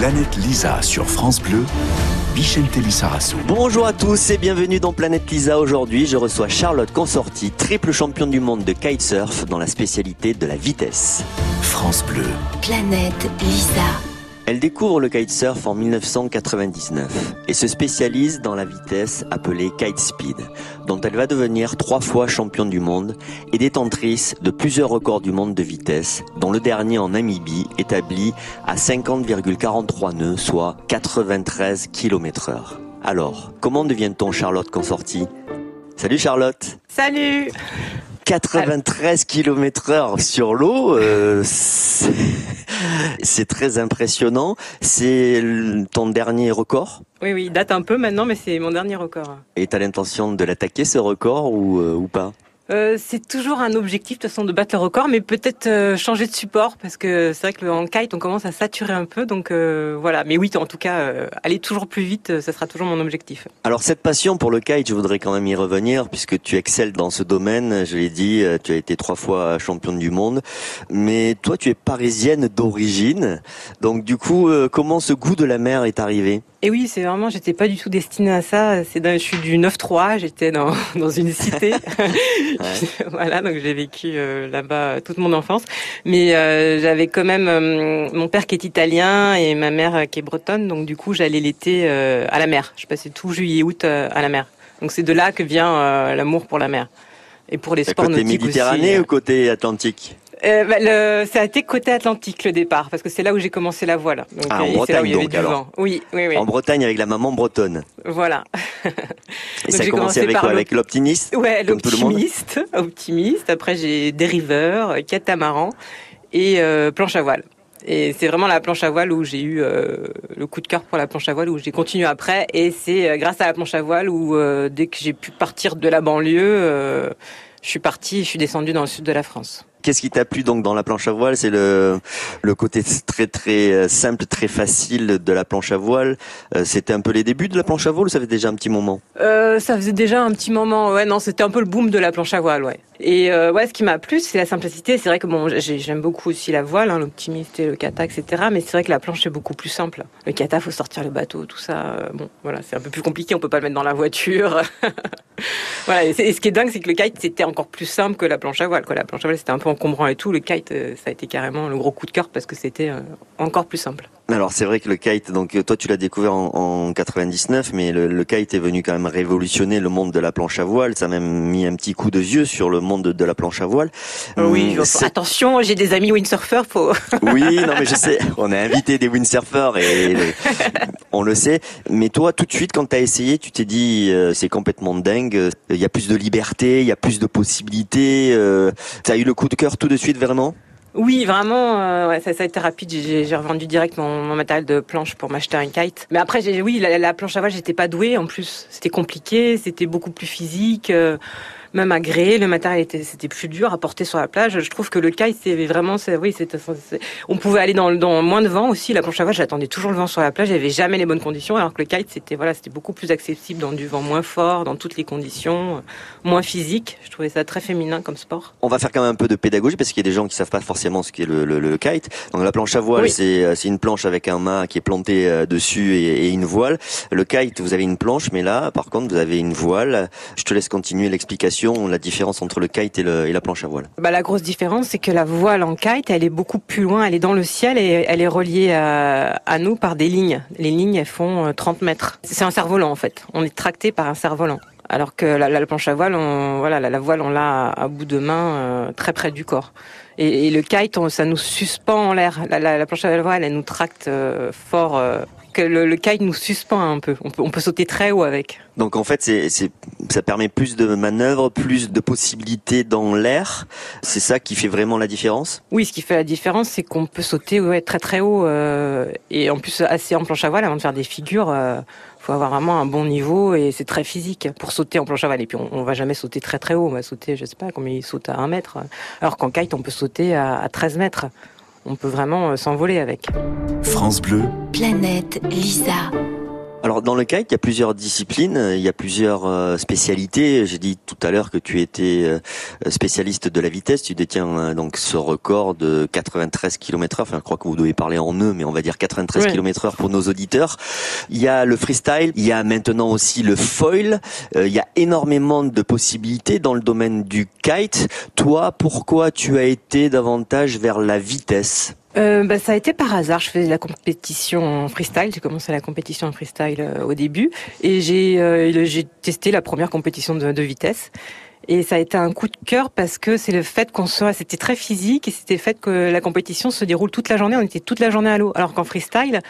Planète Lisa sur France Bleu, Vicente Lissarasso. Bonjour à tous et bienvenue dans Planète Lisa. Aujourd'hui, je reçois Charlotte Consorti, triple championne du monde de kitesurf dans la spécialité de la vitesse. France Bleu. Planète Lisa. Elle découvre le kitesurf en 1999 et se spécialise dans la vitesse appelée kite speed, dont elle va devenir trois fois championne du monde et détentrice de plusieurs records du monde de vitesse, dont le dernier en Namibie établi à 50,43 nœuds, soit 93 km heure. Alors, comment devient-on Charlotte Consorti? Salut Charlotte! Salut 93 km heure sur l'eau, euh, c'est très impressionnant. C'est ton dernier record? Oui, oui, il date un peu maintenant, mais c'est mon dernier record. Et t'as l'intention de l'attaquer ce record ou, euh, ou pas? Euh, c'est toujours un objectif de toute façon de battre le record, mais peut-être euh, changer de support parce que c'est vrai que en kite on commence à saturer un peu, donc euh, voilà. Mais oui, en tout cas, aller toujours plus vite, ça sera toujours mon objectif. Alors cette passion pour le kite, je voudrais quand même y revenir puisque tu excelles dans ce domaine. Je l'ai dit, tu as été trois fois championne du monde. Mais toi, tu es parisienne d'origine. Donc du coup, comment ce goût de la mer est arrivé? Et oui, c'est vraiment, j'étais pas du tout destinée à ça. C'est je suis du 9-3, j'étais dans, dans une cité. voilà, donc j'ai vécu euh, là-bas toute mon enfance. Mais euh, j'avais quand même euh, mon père qui est italien et ma mère euh, qui est bretonne, donc du coup j'allais l'été euh, à la mer. Je passais tout juillet août euh, à la mer. Donc c'est de là que vient euh, l'amour pour la mer. Et pour les sports Côté nautiques Méditerranée aussi. ou côté Atlantique? Euh, bah, le, ça a été côté Atlantique le départ, parce que c'est là où j'ai commencé la voile. Donc, Ah, en et c'est là où il y Bretagne, avait donc, du alors. vent. Oui, oui, oui. En Bretagne avec la maman bretonne. Voilà. Et Donc, ça a commencé avec quoi l'optimiste Ouais, l'optimiste, optimiste. Après, j'ai dériveur, euh, catamaran et euh, planche à voile. Et c'est vraiment la planche à voile où j'ai eu euh, le coup de cœur pour la planche à voile, où j'ai continué après. Et c'est euh, grâce à la planche à voile où euh, dès que j'ai pu partir de la banlieue, euh, je suis partie, et je suis descendue dans le sud de la France. Qu'est-ce qui t'a plu donc dans la planche à voile? C'est le le côté très très euh, simple, très facile de la planche à voile. Euh, C'était un peu les débuts de la planche à voile ou ça fait déjà un petit moment? Euh, ça faisait déjà un petit moment. Ouais, non, c'était un peu le boom de la planche à voile, ouais. Et euh, ouais, ce qui m'a plu, c'est la simplicité. C'est vrai que bon, j'ai- j'aime beaucoup aussi la voile, hein, le kata, etc. Mais c'est vrai que la planche c'est beaucoup plus simple. Le kata, faut sortir le bateau, tout ça. euh, bon, voilà, c'est un peu plus compliqué. On peut pas le mettre dans la voiture. voilà. Et, ce qui est dingue, c'est que le kite c'était encore plus simple que la planche à voile. Quoi. La planche à voile c'était un peu encombrant et tout. Le kite, euh, ça a été carrément le gros coup de cœur parce que c'était encore plus simple. Alors c'est vrai que le kite, donc euh, toi tu l'as découvert en, en 99, mais le, le kite est venu quand même révolutionner le monde de la planche à voile. Ça a même mis un petit coup de vieux sur le monde de, de la planche à voile. oui, Hum, attention, j'ai des amis windsurfers, faut. Oui, non mais je sais, on a invité des windsurfers et on le sait. Mais toi, tout de suite, quand tu as essayé, tu t'es dit euh, c'est complètement dingue. euh, Il y a plus de liberté, il y a plus de possibilités. Euh, T'as eu le coup de cœur tout de suite, vraiment? Oui, vraiment, euh, ça, ça a été rapide. J'ai- revendu direct mon, matériel de planche pour m'acheter un kite. Mais après, oui, la, la planche à voile, j'étais pas douée. En plus, c'était compliqué, c'était beaucoup plus physique. euh, même à gréer, le matériel était, c'était plus dur à porter sur la plage. Je trouve que le kite, c'est vraiment, c'est, oui, c'est, c'est- on pouvait aller dans, dans moins de vent aussi. La planche à voile, j'attendais toujours le vent sur la plage. Avait jamais les bonnes conditions, alors que le kite, c'était, voilà, c'était beaucoup plus accessible dans du vent moins fort, dans toutes les conditions, moins physique. Je trouvais ça très féminin comme sport. On va faire quand même un peu de pédagogie parce qu'il y a des gens qui savent pas forcément ce qu'est le, le, le kite. Donc la planche à voile, Oui. c'est euh, c'est une planche avec un mât qui est planté euh, dessus et, et une voile. Le kite, vous avez une planche, mais là, par contre, vous avez une voile. Je te laisse continuer l'explication, la différence entre le kite et, la planche à voile. Bah, la grosse différence, c'est que la voile en kite, elle est beaucoup plus loin, elle est dans le ciel et elle est reliée à, à nous par des lignes. Les lignes, elles font euh, 30 mètres. C'est un cerf-volant en fait. On est tracté par un cerf-volant. Alors que la, la planche à voile, on, voilà, la, voile, on l'a à, bout de main, euh, très près du corps. Et, le kite, ça nous suspend en l'air. La, la, la planche à voile, elle nous tracte euh, fort. euh, que le, le kite nous suspend un peu. On peut, on peut sauter très haut avec. Donc en fait, c'est, c'est, ça permet plus de manœuvres, plus de possibilités dans l'air. C'est ça qui fait vraiment la différence? Oui, ce qui fait la différence, c'est qu'on peut sauter ouais, très très haut euh, et en plus assez en planche à voile avant de faire des figures. Euh, faut avoir vraiment un bon niveau et c'est très physique pour sauter en planche à voile. Et puis on, on va jamais sauter très très haut, on va sauter, je sais pas combien il saute à 1 mètre. Alors qu'en kite, on peut sauter à, à 13 mètres. On peut vraiment euh, s'envoler avec. France Bleu, Planète Lisa. Alors dans le kite, il y a plusieurs disciplines, il y a plusieurs euh, spécialités. J'ai dit tout à l'heure que tu étais euh, spécialiste de la vitesse. Tu détiens euh, donc ce record de 93 km/h. Enfin, je crois que vous devez parler en nœuds, mais on va dire 93 Ouais. km/h pour nos auditeurs. Il y a le freestyle, il y a maintenant aussi le foil. Il y a énormément de possibilités dans le domaine du kite. Toi, pourquoi tu as été davantage vers la vitesse? Euh, bah, ça a été par hasard. Je faisais la compétition en freestyle. J'ai commencé la compétition en freestyle euh, au début et j'ai euh, testé la première compétition de, vitesse. Et ça a été un coup de cœur parce que c'est le fait qu'on soit, c'était très physique et c'était le fait que la compétition se déroule toute la journée. On était toute la journée à l'eau. Alors qu'en freestyle,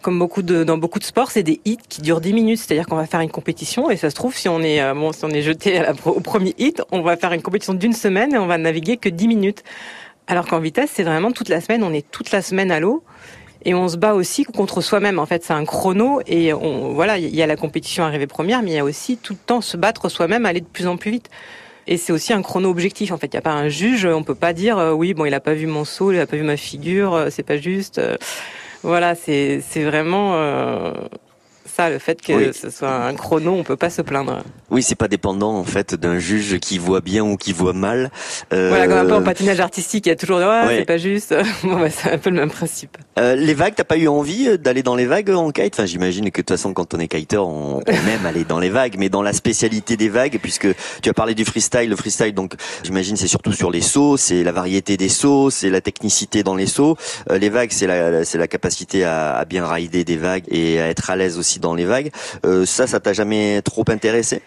comme beaucoup de, dans beaucoup de sports, c'est des hits qui durent 10 minutes. C'est-à-dire qu'on va faire une compétition et ça se trouve, si on est, euh, bon, si on est jeté au premier hit, on va faire une compétition d'une semaine et on va naviguer que 10 minutes. Alors qu'en vitesse, c'est vraiment toute la semaine. On est toute la semaine à l'eau. Et on se bat aussi contre soi-même. En fait, c'est un chrono. Et on, voilà, il y a la compétition arrivée première, mais il y a aussi tout le temps se battre soi-même, aller de plus en plus vite. Et c'est aussi un chrono objectif. En fait, il n'y a pas un juge. On peut pas dire euh, oui, bon, il a pas vu mon saut, il a pas vu ma figure, euh, c'est pas juste. Euh, voilà, c'est c'est vraiment ça le fait que Oui. ce soit un chrono. On peut pas se plaindre. Oui, c'est pas dépendant en fait d'un juge qui voit bien ou qui voit mal. Euh, Voilà, comme un peu en patinage artistique, il y a toujours ouais, Ouais. c'est pas juste. bon, bah, c'est un peu le même principe. Euh, les vagues, t'as pas eu envie euh, d'aller dans les vagues en kite? Enfin, j'imagine que de toute façon, quand on est kiter, on, on aime aller dans les vagues, mais dans la spécialité des vagues, puisque tu as parlé du freestyle, le freestyle, donc j'imagine c'est surtout sur les sauts, c'est la variété des sauts, c'est la technicité dans les sauts. Euh, les vagues, c'est la, c'est la capacité à, à bien rider des vagues et à être à l'aise aussi dans les vagues. Euh, ça, ça t'a jamais trop intéressé?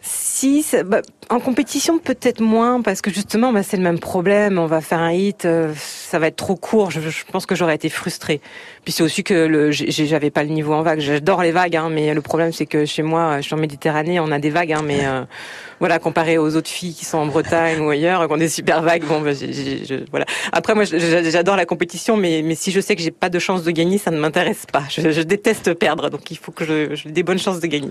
Si, bah, en compétition peut-être moins parce que justement bah, c'est le même problème. On va faire un hit, euh, ça va être trop court. Je, je pense que j'aurais été frustrée. Puis c'est aussi que j'avais pas le niveau en vague. J'adore les vagues, hein, mais le problème c'est que chez moi, je suis en Méditerranée, on a des vagues, hein, mais euh, voilà comparé aux autres filles qui sont en Bretagne ou ailleurs, qui ont des super vagues. Bon, j'ai- j'ai- je- voilà. Après moi, je- je- j'adore la compétition, mais mais si je sais que j'ai pas de chance de gagner, ça ne m'intéresse pas. Je, je déteste perdre, donc il faut que je, j'ai des bonnes chances de gagner.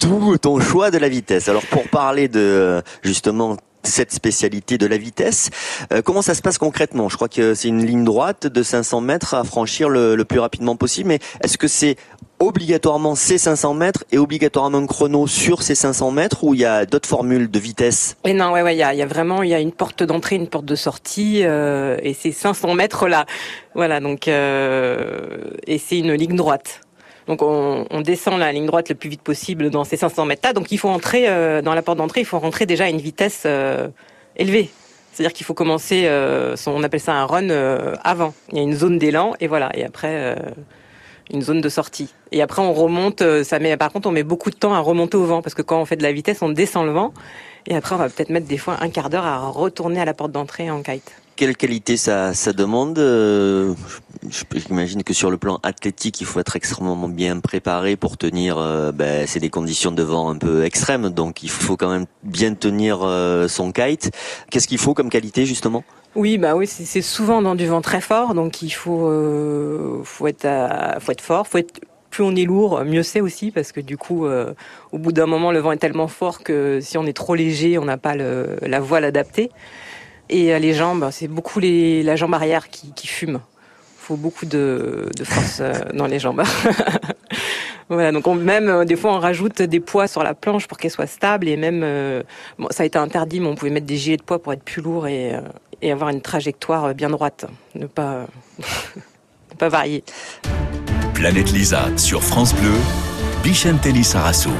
D'où ton choix de la vitesse. Alors pour parler de justement cette spécialité de la vitesse, euh, comment ça se passe concrètement? Je crois que c'est une ligne droite de 500 mètres à franchir le, plus rapidement possible, mais est-ce que c'est obligatoirement ces 500 mètres et obligatoirement un chrono sur ces 500 mètres ou il y a d'autres formules de vitesse? Et non, ouais, ouais, il y a, vraiment, il y a une porte d'entrée, une porte de sortie, euh, et c'est 500 mètres là. Voilà, donc euh, et c'est une ligne droite. Donc on, on descend la ligne droite le plus vite possible dans ces 500 mètres. Donc il faut entrer euh, dans la porte d'entrée, il faut rentrer déjà à une vitesse euh, élevée. C'est-à-dire qu'il faut commencer, euh, son- on appelle ça un run euh, avant. Il y a une zone d'élan et voilà. Et après. euh, une zone de sortie. Et après, on remonte. euh, Ça met, par contre, on met beaucoup de temps à remonter au vent parce que quand on fait de la vitesse, on descend le vent. Et après, on va peut-être mettre des fois un quart d'heure à retourner à la porte d'entrée en kite. Quelle qualité ça, demande Euh, J'imagine que sur le plan athlétique, il faut être extrêmement bien préparé pour tenir. euh, ben, c'est des conditions de vent un peu extrêmes, donc il faut quand même bien tenir euh, son kite. Qu'est-ce qu'il faut comme qualité justement? Oui, bah oui, c'est souvent dans du vent très fort, donc il faut, faut être, faut être fort. Plus on est lourd, mieux c'est aussi parce que du coup, au bout d'un moment, le vent est tellement fort que si on est trop léger, on n'a pas la voile adaptée. Et euh, les jambes, c'est beaucoup les, la jambe arrière qui, qui fume. faut beaucoup de, de force euh, dans les jambes. voilà, donc on, même euh, des fois on rajoute des poids sur la planche pour qu'elle soit stable et même euh, bon, ça a été interdit, mais on pouvait mettre des gilets de poids pour être plus lourd et, euh, et avoir une trajectoire bien droite, ne pas ne pas varier. Planète Lisa sur France Bleu, Bichentelli Sarasso.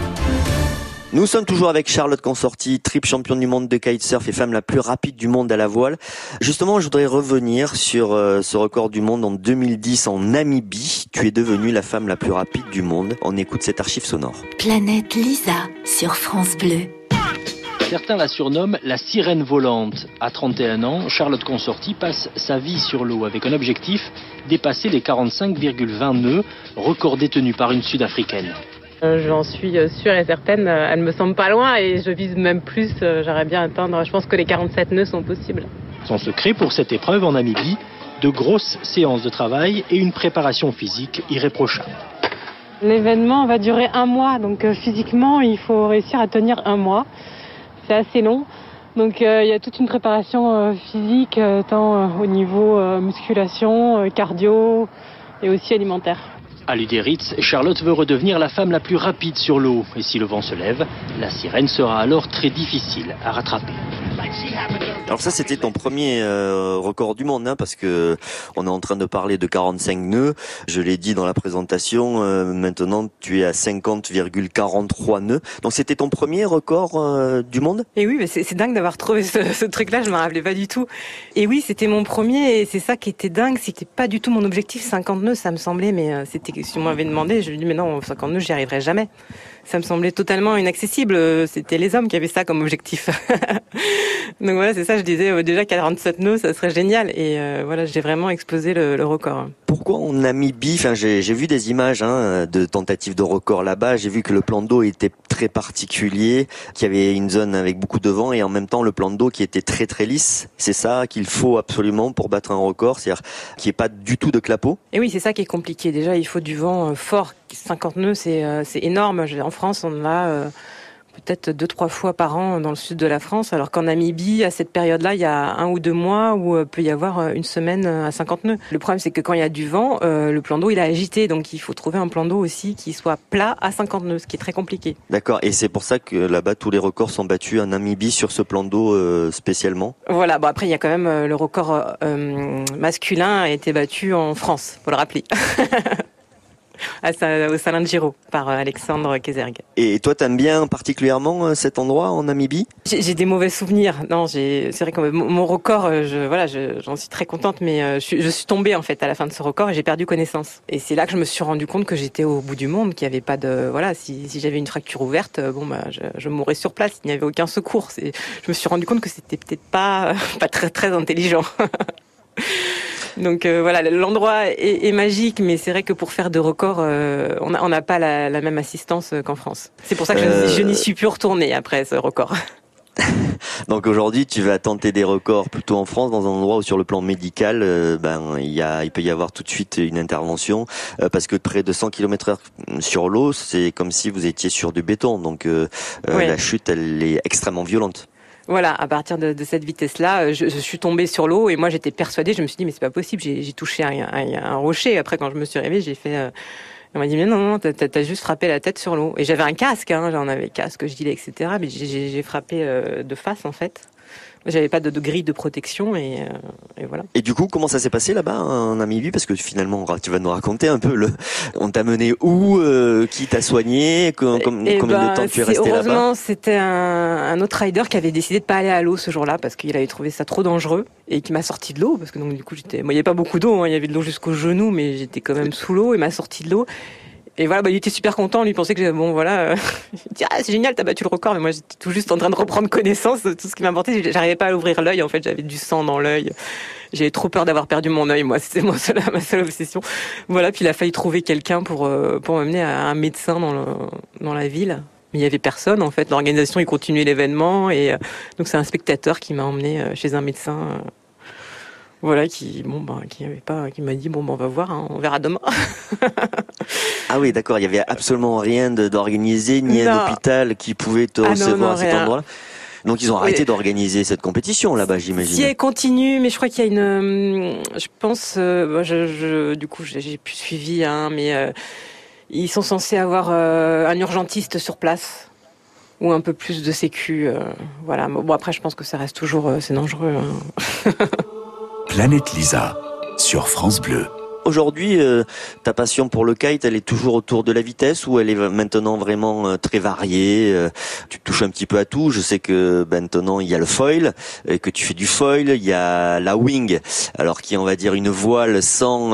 Nous sommes toujours avec Charlotte Consorti, triple championne du monde de kitesurf et femme la plus rapide du monde à la voile. Justement, je voudrais revenir sur euh, ce record du monde en 2010 en Namibie. Tu es devenue la femme la plus rapide du monde. On écoute cet archive sonore. Planète Lisa sur France Bleu. Certains la surnomment la sirène volante. À 31 ans, Charlotte Consorti passe sa vie sur l'eau avec un objectif dépasser les 45,20 nœuds, record détenu par une Sud-Africaine. Euh, J'en suis euh, sûre et certaine, euh, elle me semble pas loin et je vise même plus, j'aimerais bien atteindre, je pense que les 47 nœuds sont possibles. Son secret pour cette épreuve en Namibie, de grosses séances de travail et une préparation physique irréprochable. L'événement va durer un mois, donc physiquement, il faut réussir à tenir un mois. C'est assez long. Donc euh, il y a toute une préparation euh, physique, euh, tant euh, au niveau euh, musculation, euh, cardio et aussi alimentaire. À Luderitz, Charlotte veut redevenir la femme la plus rapide sur l'eau. Et si le vent se lève, la sirène sera alors très difficile à rattraper. Alors ça, c'était ton premier euh, record du monde, hein, parce que on est en train de parler de 45 nœuds. Je l'ai dit dans la présentation. Euh, maintenant, tu es à 50,43 nœuds. Donc c'était ton premier record euh, du monde? Et oui, mais c'est dingue d'avoir trouvé ce, ce truc-là. Je me rappelais pas du tout. Et oui, c'était mon premier. Et c'est ça qui était dingue, c'était pas du tout mon objectif. 50 nœuds, ça me semblait, mais c'était si on m'avait demandé, je lui dis mais non, 50 nœuds, j'y arriverai jamais ça me semblait totalement inaccessible. C'était les hommes qui avaient ça comme objectif. Donc voilà, c'est ça, je disais euh, déjà 47 nœuds, ça serait génial. Et euh, voilà, j'ai vraiment explosé le, le, record. Pourquoi en Namibie Enfin, j'ai vu des images hein, de tentatives de record là-bas. J'ai vu que le plan d'eau était très particulier, qu'il y avait une zone avec beaucoup de vent et en même temps le plan d'eau qui était très très lisse. C'est ça qu'il faut absolument pour battre un record, c'est-à-dire qu'il n'y ait pas du tout de clapot? Et oui, c'est ça qui est compliqué. Déjà, il faut du vent euh, fort. 50 nœuds, c'est énorme. En France, on a peut-être deux trois fois par an dans le sud de la France, alors qu'en Namibie, à cette période-là, il y a un ou deux mois où euh, peut y avoir euh, une semaine à 50 nœuds. Le problème, c'est que quand il y a du vent, euh, le plan d'eau il est agité, donc il faut trouver un plan d'eau aussi qui soit plat à 50 nœuds, ce qui est très compliqué. D'accord, et c'est pour ça que là-bas tous les records sont battus en Namibie sur ce plan d'eau spécialement? Voilà, bon après il y a quand même le record masculin a été battu en France, faut le rappeler. au Salin de Giro par euh, Alexandre Kézergue. Et toi, t'aimes bien particulièrement euh, cet endroit en Namibie? J'ai des mauvais souvenirs. Non, c'est vrai que mon record, euh, je, voilà, j'en suis très contente, mais je, je, suis tombée en fait à la fin de ce record et j'ai perdu connaissance. Et c'est là que je me suis rendu compte que j'étais au bout du monde, qu'il n'y avait pas de, voilà, si, si j'avais une fracture ouverte, bon bah, je, je mourrais sur place. Il n'y avait aucun secours. Je me suis rendu compte que c'était peut-être pas, pas très très intelligent. Donc euh, voilà, l'endroit est, magique, mais c'est vrai que pour faire de records, euh, on n'a pas la, même assistance euh, qu'en France. C'est pour ça que je, n'y suis plus retourné après ce record. Donc aujourd'hui, tu vas tenter des records plutôt en France, dans un endroit où sur le plan médical, ben il y a, il peut y avoir tout de suite une intervention parce que près de 100 km/h sur l'eau, c'est comme si vous étiez sur du béton. Donc la chute, elle est extrêmement violente. Voilà, à partir de, cette vitesse-là, euh, je, suis tombée sur l'eau et moi j'étais persuadée, je me suis dit mais c'est pas possible, j'ai touché un, un, rocher. Après quand je me suis réveillée, j'ai fait, euh, on m'a dit mais non non, t'as juste frappé la tête sur l'eau. Et j'avais un casque, hein, j'en avais casque, je disais etc. Mais j'ai frappé euh, de face en fait. J'avais pas de, de, grille de protection et, euh, et, voilà. Et du coup, comment ça s'est passé là-bas en Namibie Parce que finalement, tu vas nous raconter un peu le. On t'a mené où euh, Qui t'a soigné com Combien de ben, temps tu es resté là-bas? Heureusement, c'était un, un, autre rider qui avait décidé de pas aller à l'eau ce jour-là parce qu'il avait trouvé ça trop dangereux et qui m'a sorti de l'eau parce que donc du coup j'étais. Moi, il y avait pas beaucoup d'eau, hein, il y avait de l'eau jusqu'au genou, mais j'étais quand même sous l'eau et m'a sorti de l'eau. Et voilà, bah, il était super content. Lui pensait que bon, voilà, euh, il dit, ah, c'est génial, t'as battu le record. Mais moi, j'étais tout juste en train de reprendre connaissance de tout ce qui m'importait. J'arrivais pas à ouvrir l'œil. En fait, j'avais du sang dans l'œil. J'avais trop peur d'avoir perdu mon œil. Moi, c'était ma seule, ma seule obsession. Voilà. Puis il a failli trouver quelqu'un pour euh, pour m'amener à un médecin dans dans la ville. Mais il y avait personne en fait. L'organisation, il continuait l'événement et euh, donc c'est un spectateur qui m'a emmené chez un médecin voilà, qui bon ben, qui avait pas, qui m'a dit bon ben on va voir, hein, on verra demain. ah oui, d'accord, il y avait absolument rien d'organisé, ni un hôpital qui pouvait te ah recevoir à cet endroit-là. Donc ils ont arrêté d'organiser cette compétition là-bas, j'imagine. Si elle continue, mais je crois qu'il y a une, euh, je pense, euh, je, je, du coup j'ai plus suivi, hein, mais euh, ils sont censés avoir un urgentiste sur place ou un peu plus de sécu, voilà. Bon après je pense que ça reste toujours, c'est dangereux. Hein. Planète Lisa sur France Bleu. Aujourd'hui, euh, ta passion pour le kite, elle est toujours autour de la vitesse ou elle est maintenant vraiment euh, très variée euh, Tu touches un petit peu à tout. Je sais que maintenant il y a le foil, et que tu fais du foil. Il y a la wing, alors qui on va dire une voile sans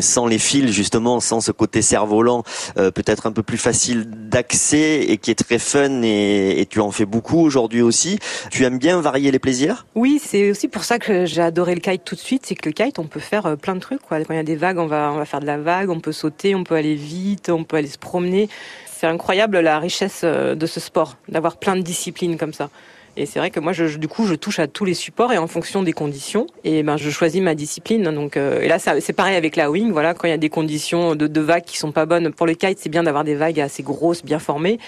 sans les fils justement, sans ce côté cerf-volant, peut-être un peu plus facile d'accès et qui est très fun et, et tu en fais beaucoup aujourd'hui aussi. Tu aimes bien varier les plaisirs? Oui, c'est aussi pour ça que j'ai adoré le kite tout de suite. C'est que le kite, on peut faire plein de trucs. Quoi a des vagues, on va, faire de la vague, on peut sauter, on peut aller vite, on peut aller se promener. C'est incroyable la richesse euh, de ce sport, d'avoir plein de disciplines comme ça. Et c'est vrai que moi, je, du coup, je touche à tous les supports et en fonction des conditions, et ben, je choisis ma discipline. Donc, euh, et là, c'est pareil avec la wing. Voilà, quand il y a des conditions de, de vagues qui sont pas bonnes pour le kite, c'est bien d'avoir des vagues assez grosses, bien formées.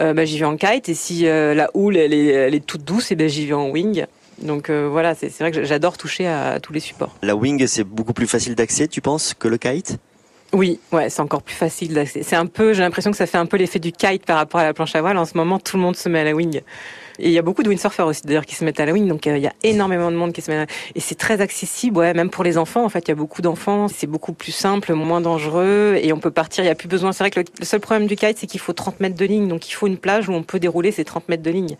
Euh, ben, j'y vais en kite. Et si la houle elle est, elle est toute douce, et ben, j'y vais en wing. Donc euh, voilà, c'est vrai que j'adore toucher à, tous les supports. La wing, c'est beaucoup plus facile d'accès, tu penses, que le kite? Oui, ouais, c'est encore plus facile d'accès. C'est un peu, j'ai l'impression que ça fait un peu l'effet du kite par rapport à la planche à voile. En ce moment, tout le monde se met à la wing. Et il y a beaucoup de windsurfers aussi d'ailleurs qui se mettent à la wing, donc euh, il y a énormément de monde qui se met à la... Et c'est très accessible, ouais, même pour les enfants. En fait, il y a beaucoup d'enfants, c'est beaucoup plus simple, moins dangereux, et on peut partir, il n'y a plus besoin. C'est vrai que le, seul problème du kite, c'est qu'il faut 30 mètres de ligne, donc il faut une plage où on peut dérouler ces 30 mètres de ligne.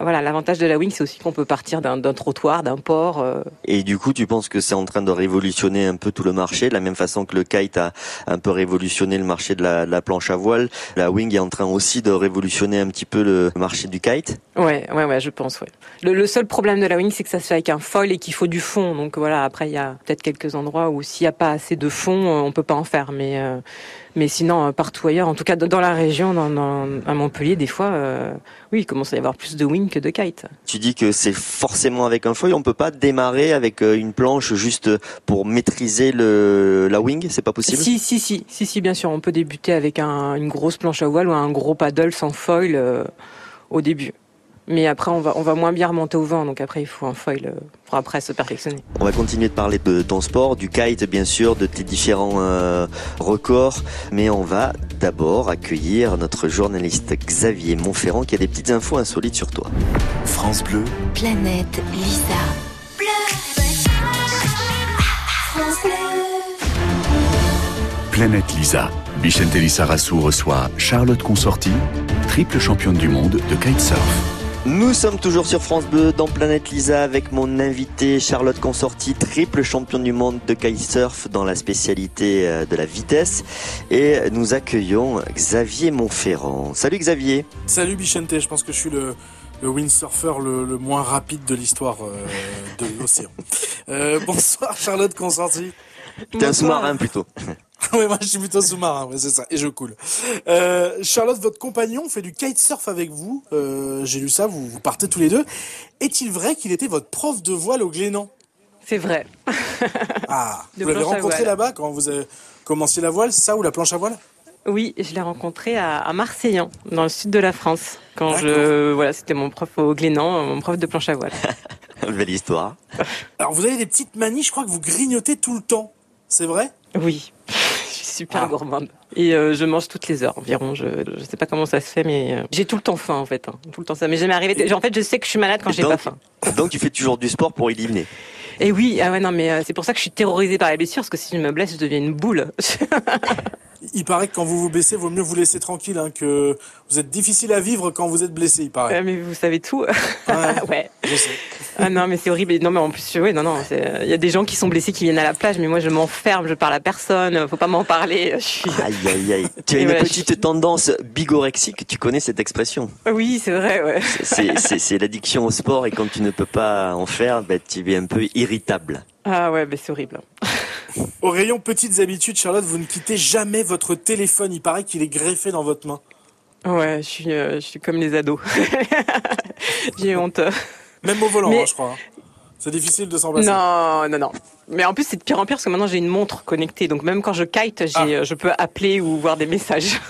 Voilà, l'avantage de la wing, c'est aussi qu'on peut partir d'un trottoir, d'un port. Euh. Et du coup, tu penses que c'est en train de révolutionner un peu tout le marché, de la même façon que le kite a un peu révolutionné le marché de la, planche à voile. La wing est en train aussi de révolutionner un petit peu le marché du kite? Ouais, ouais, ouais, je pense, ouais. Le, seul problème de la wing, c'est que ça se fait avec un foil et qu'il faut du fond. Donc voilà, après, il y a peut-être quelques endroits où s'il n'y a pas assez de fond, euh, on peut pas en faire. Mais euh, mais sinon, partout ailleurs, en tout cas dans la région, dans, à Montpellier, des fois, euh, oui, il commence à y avoir plus de wing que de kite. Tu dis que c'est forcément avec un foil, on peut pas démarrer avec euh, une planche juste pour maîtriser le, la wing, c'est pas possible? Si, si, si, si, si, bien sûr, on peut débuter avec un, une grosse planche à voile ou un gros paddle sans foil au début. Mais après, on va, on va moins bien remonter au vent, donc après, il faut un foil euh, pour après se perfectionner. On va continuer de parler de ton sport, du kite, bien sûr, de tes différents euh, records, mais on va d'abord accueillir notre journaliste Xavier Montferrand qui a des petites infos insolites sur toi. France Bleu. Planète Lisa. Planète Lisa. Bichente Lisa Rassou reçoit Charlotte Consorti, triple championne du monde de kitesurf. Nous sommes toujours sur France Bleu dans Planète Lisa avec mon invité Charlotte Consorti, triple championne du monde de kitesurf dans la spécialité euh, de la vitesse. Et nous accueillons Xavier Montferrand. Salut Xavier. Salut Bichente, je pense que je suis le, windsurfer le, moins rapide de l'histoire euh, de l'océan. Euh, bonsoir Charlotte Consorti. T'es un sous-marin plutôt. oui, moi je suis plutôt sous-marin, c'est ça, et je coule. Euh, Charlotte, votre compagnon fait du kitesurf avec vous. Euh, J'ai lu ça, vous, vous partez tous les deux. Est-il vrai qu'il était votre prof de voile au Glénan? C'est vrai. ah, vous l'avez rencontré là-bas quand vous avez commencé la voile, ça, ou la planche à voile? Oui, je l'ai rencontré à, à, Marseillan, dans le sud de la France. Quand je, voilà, c'était mon prof au Glénan, mon prof de planche à voile. Belle histoire. Alors vous avez des petites manies, je crois que vous grignotez tout le temps. C'est vrai? Oui super ah. gourmande. Et euh, je mange toutes les heures environ. Je ne sais pas comment ça se fait, mais euh, j'ai tout le temps faim en fait. Hein. Tout le temps ça m'est jamais arrivé. En fait, je sais que je suis malade quand j'ai pas faim. Donc tu fais toujours du sport pour éliminer. Et oui, ah ouais non, mais euh, c'est pour ça que je suis terrorisée par les blessures, parce que si je me blesse, je deviens une boule. il paraît que quand vous vous blessez, vaut mieux vous laisser tranquille, hein, que vous êtes difficile à vivre quand vous êtes blessé, il paraît. mais vous savez tout. ouais. Je sais. Ah non, mais c'est horrible. Non, mais en plus, oui, non, non. Il y a des gens qui sont blessés qui viennent à la plage, mais moi, je m'enferme, je parle à personne. Faut pas m'en parler. Aïe, aïe, aïe. Tu as une petite tendance bigorexique. Tu connais cette expression Oui, c'est vrai. Ouais. C'est l'addiction au sport, et quand tu ne peux pas en faire, ben, tu es un peu irritable. Ah ouais, ben c'est horrible. Au rayon petites habitudes, Charlotte, vous ne quittez jamais votre téléphone. Il paraît qu'il est greffé dans votre main. Ouais, je suis, euh, je suis comme les ados. J'ai honte. Même au volant, hein, je crois. C'est difficile de s'en passer. Non, non, non. Mais en plus, c'est de pire en pire parce que maintenant j'ai une montre connectée. Donc même quand je kite, ah. euh, je peux appeler ou voir des messages.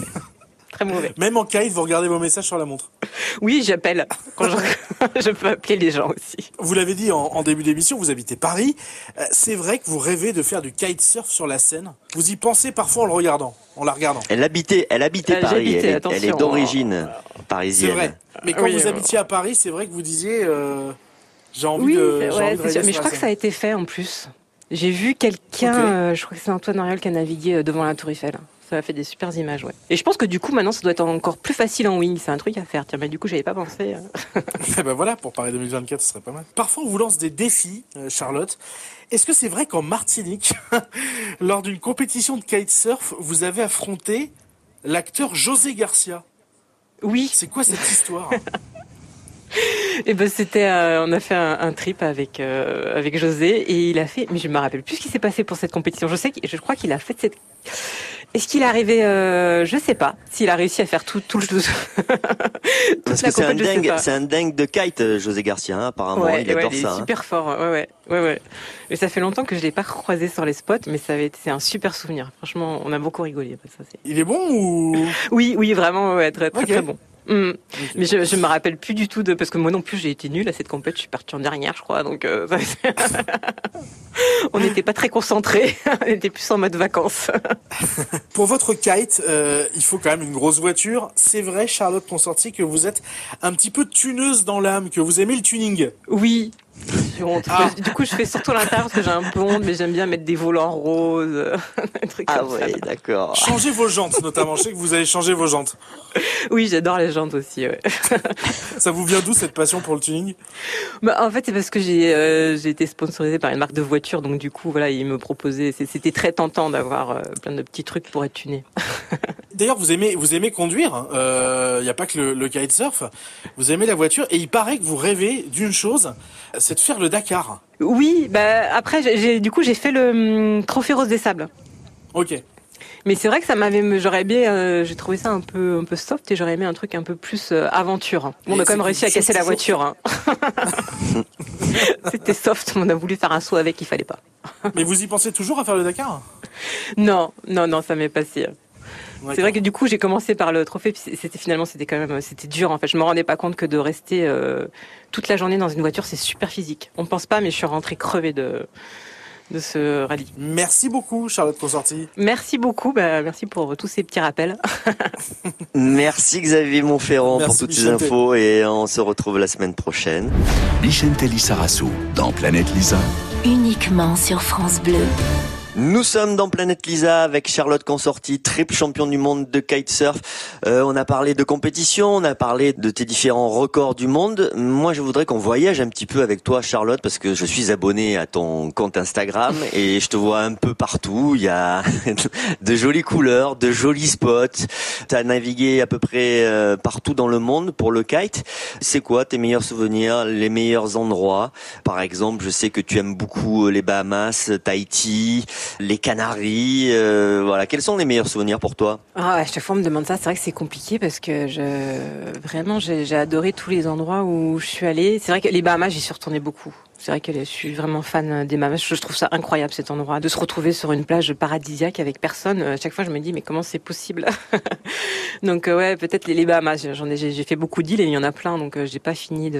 très mauvais. Même en kite, vous regardez vos messages sur la montre. Oui, j'appelle. Quand je... peux appeler les gens aussi. Vous l'avez dit en, début d'émission, vous habitez Paris. Euh, c'est vrai que vous rêvez de faire du kitesurf sur la Seine. Vous y pensez parfois en le regardant, en la regardant. Elle habitait, elle habitait Paris. elle, est, d'origine parisienne. C'est vrai. Mais quand vous habitiez à Paris, c'est vrai que vous disiez. Euh, j'ai envie de. mais je crois que ça a été fait en plus. J'ai vu quelqu'un, euh, je crois que c'est Antoine Ariol qui a navigué devant la Tour Eiffel. Ça a fait des super images, ouais. Et je pense que du coup, maintenant, ça doit être encore plus facile en wing. C'est un truc à faire. Tiens, mais du coup, j'avais pas pensé. Euh. Eh ben voilà, pour Paris 2024, ce serait pas mal. Parfois, on vous lance des défis, euh, Charlotte. Est-ce que c'est vrai qu'en Martinique, lors d'une compétition de kitesurf, vous avez affronté l'acteur José Garcia? Oui. C'est quoi cette histoire? Et eh ben c'était, euh, on a fait un, trip avec avec José et il a fait, mais je me rappelle plus ce qui s'est passé pour cette compétition. Je sais, je crois qu'il a fait cette est-ce qu'il est arrivé euh, Je sais pas. S'il a réussi à faire tout, tout le. Parce que c'est un dingue, c'est un dingue de kite, euh, José Garcia. Hein, apparemment, il adore il ça. Est hein. super fort. Ouais, ouais, ouais, ouais. Et ça fait longtemps que je l'ai pas croisé sur les spots, mais ça avait été, c'est un super souvenir. Franchement, on a beaucoup rigolé. Ça, il est bon ou Oui, oui, vraiment, ouais, très, très, très bon. Mm. Mais je, je me rappelle plus du tout de parce que moi non plus j'ai été nulle à cette compète. Je suis partie en dernière, je crois. Donc euh, on n'était pas très concentrés. on était plus en mode vacances. Pour votre kite, euh, il faut quand même une grosse voiture. C'est vrai, Charlotte Consorti, que vous êtes un petit peu tuneuse dans l'âme, que vous aimez le tuning. Oui, ah. Du coup, je fais surtout l'intérieur parce que j'ai un peu honte, mais j'aime bien mettre des volants roses, des trucs ah ouais, d'accord. Changer vos jantes, notamment. Je sais que vous allez changer vos jantes. Oui, j'adore les jantes aussi. Ouais. Ça vous vient d'où cette passion pour le tuning? Bah, En fait, c'est parce que j'ai euh, j'ai été sponsorisée par une marque de voiture, donc du coup, voilà, ils me proposaient. C'était très tentant d'avoir euh, plein de petits trucs pour être tuné. D'ailleurs, vous aimez vous aimez conduire. Il euh, n'y a pas que le, le kitesurf. Vous aimez la voiture et il paraît que vous rêvez d'une chose c'est de faire le Dakar. Oui, bah après, j'ai, du coup, j'ai fait le hum, Trophée Rose des Sables. Ok. Mais c'est vrai que ça m'avait, j'aurais bien, euh, j'ai trouvé ça un peu, un peu soft et j'aurais aimé un truc un peu plus euh, aventure. on a quand même réussi à casser la voiture. Hein. C'était soft, on a voulu faire un saut avec, il fallait pas. Mais vous y pensez toujours à faire le Dakar? Non, non, non, ça m'est passé. C'est vrai que du coup j'ai commencé par le trophée. C'était finalement c'était quand même c'était dur en fait. Je me rendais pas compte que de rester euh, toute la journée dans une voiture c'est super physique. On pense pas mais je suis rentrée crevée de de ce rallye. Merci beaucoup Charlotte Consorti. Merci beaucoup, bah, merci pour tous ces petits rappels. merci Xavier Montferrand pour toutes ces infos et on se retrouve la semaine prochaine. Bichente Lissarassou dans Planète Lisa. Uniquement sur France Bleu. Nous sommes dans Planète Lisa avec Charlotte Consorti, triple champion du monde de kitesurf. Euh, on a parlé de compétition, on a parlé de tes différents records du monde. Moi, je voudrais qu'on voyage un petit peu avec toi, Charlotte, parce que je suis abonné à ton compte Instagram et je te vois un peu partout. Il y a de jolies couleurs, de jolis spots. Tu as navigué à peu près euh, partout dans le monde pour le kite. C'est quoi tes meilleurs souvenirs, les meilleurs endroits? Par exemple, je sais que tu aimes beaucoup les Bahamas, Tahiti les Canaries. Euh, voilà, quels sont les meilleurs souvenirs pour toi? Ah, À chaque fois on me demande ça, c'est vrai que c'est compliqué parce que je vraiment j'ai adoré tous les endroits où je suis allée. C'est vrai que les Bahamas, j'y suis retournée beaucoup. C'est vrai que je suis vraiment fan des Bahamas. Je trouve ça incroyable cet endroit, de se retrouver sur une plage paradisiaque avec personne. À chaque fois, je me dis mais comment c'est possible? Donc euh, ouais, peut-être les, Bahamas. J'en ai, j'ai fait beaucoup d'îles et il y en a plein, donc euh, j'ai pas fini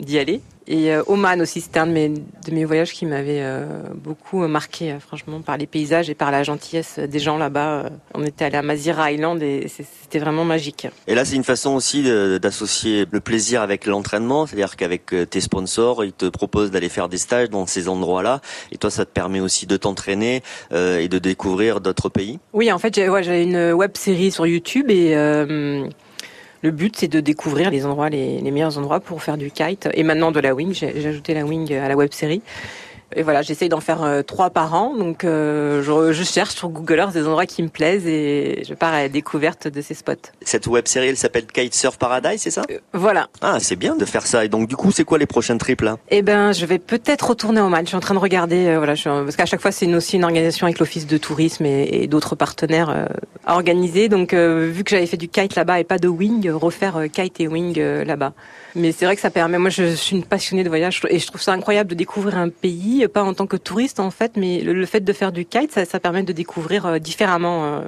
d'y aller. Et euh, Oman aussi, c'était un de mes, de mes voyages qui m'avait beaucoup marqué, franchement, par les paysages et par la gentillesse des gens là-bas. On était allé à Mazira Island et c'était vraiment magique. Et là, c'est une façon aussi d'associer le plaisir avec l'entraînement, c'est-à-dire qu'avec tes sponsors, ils te proposent d'aller faire des stages dans ces endroits-là. Et toi, ça te permet aussi de t'entraîner euh, et de découvrir d'autres pays? Oui, en fait, j'ai une web série sur YouTube et euh, le but, c'est de découvrir les endroits, les, les, meilleurs endroits pour faire du kite. Et maintenant de la wing, j'ai ajouté la wing à la web série. Et voilà, j'essaye d'en faire euh, trois par an. Donc, euh, je, je, cherche sur Google Earth des endroits qui me plaisent et je pars à la découverte de ces spots. Cette web série, elle s'appelle Kitesurf Paradise, c'est ça? Euh, Voilà. Ah, c'est bien de faire ça. Et donc, du coup, c'est quoi les prochaines triples là? Eh ben, je vais peut-être retourner au Mali. Je suis en train de regarder, voilà, je parce qu'à chaque fois, c'est aussi une organisation avec l'Office de tourisme et, et d'autres partenaires à organiser. Donc, vu que j'avais fait du kite là-bas et pas de wing, refaire kite et wing là-bas. Mais c'est vrai que ça permet. Moi, je suis une passionnée de voyage et je trouve ça incroyable de découvrir un pays, pas en tant que touriste en fait, mais le, fait de faire du kite, ça, permet de découvrir euh, différemment euh,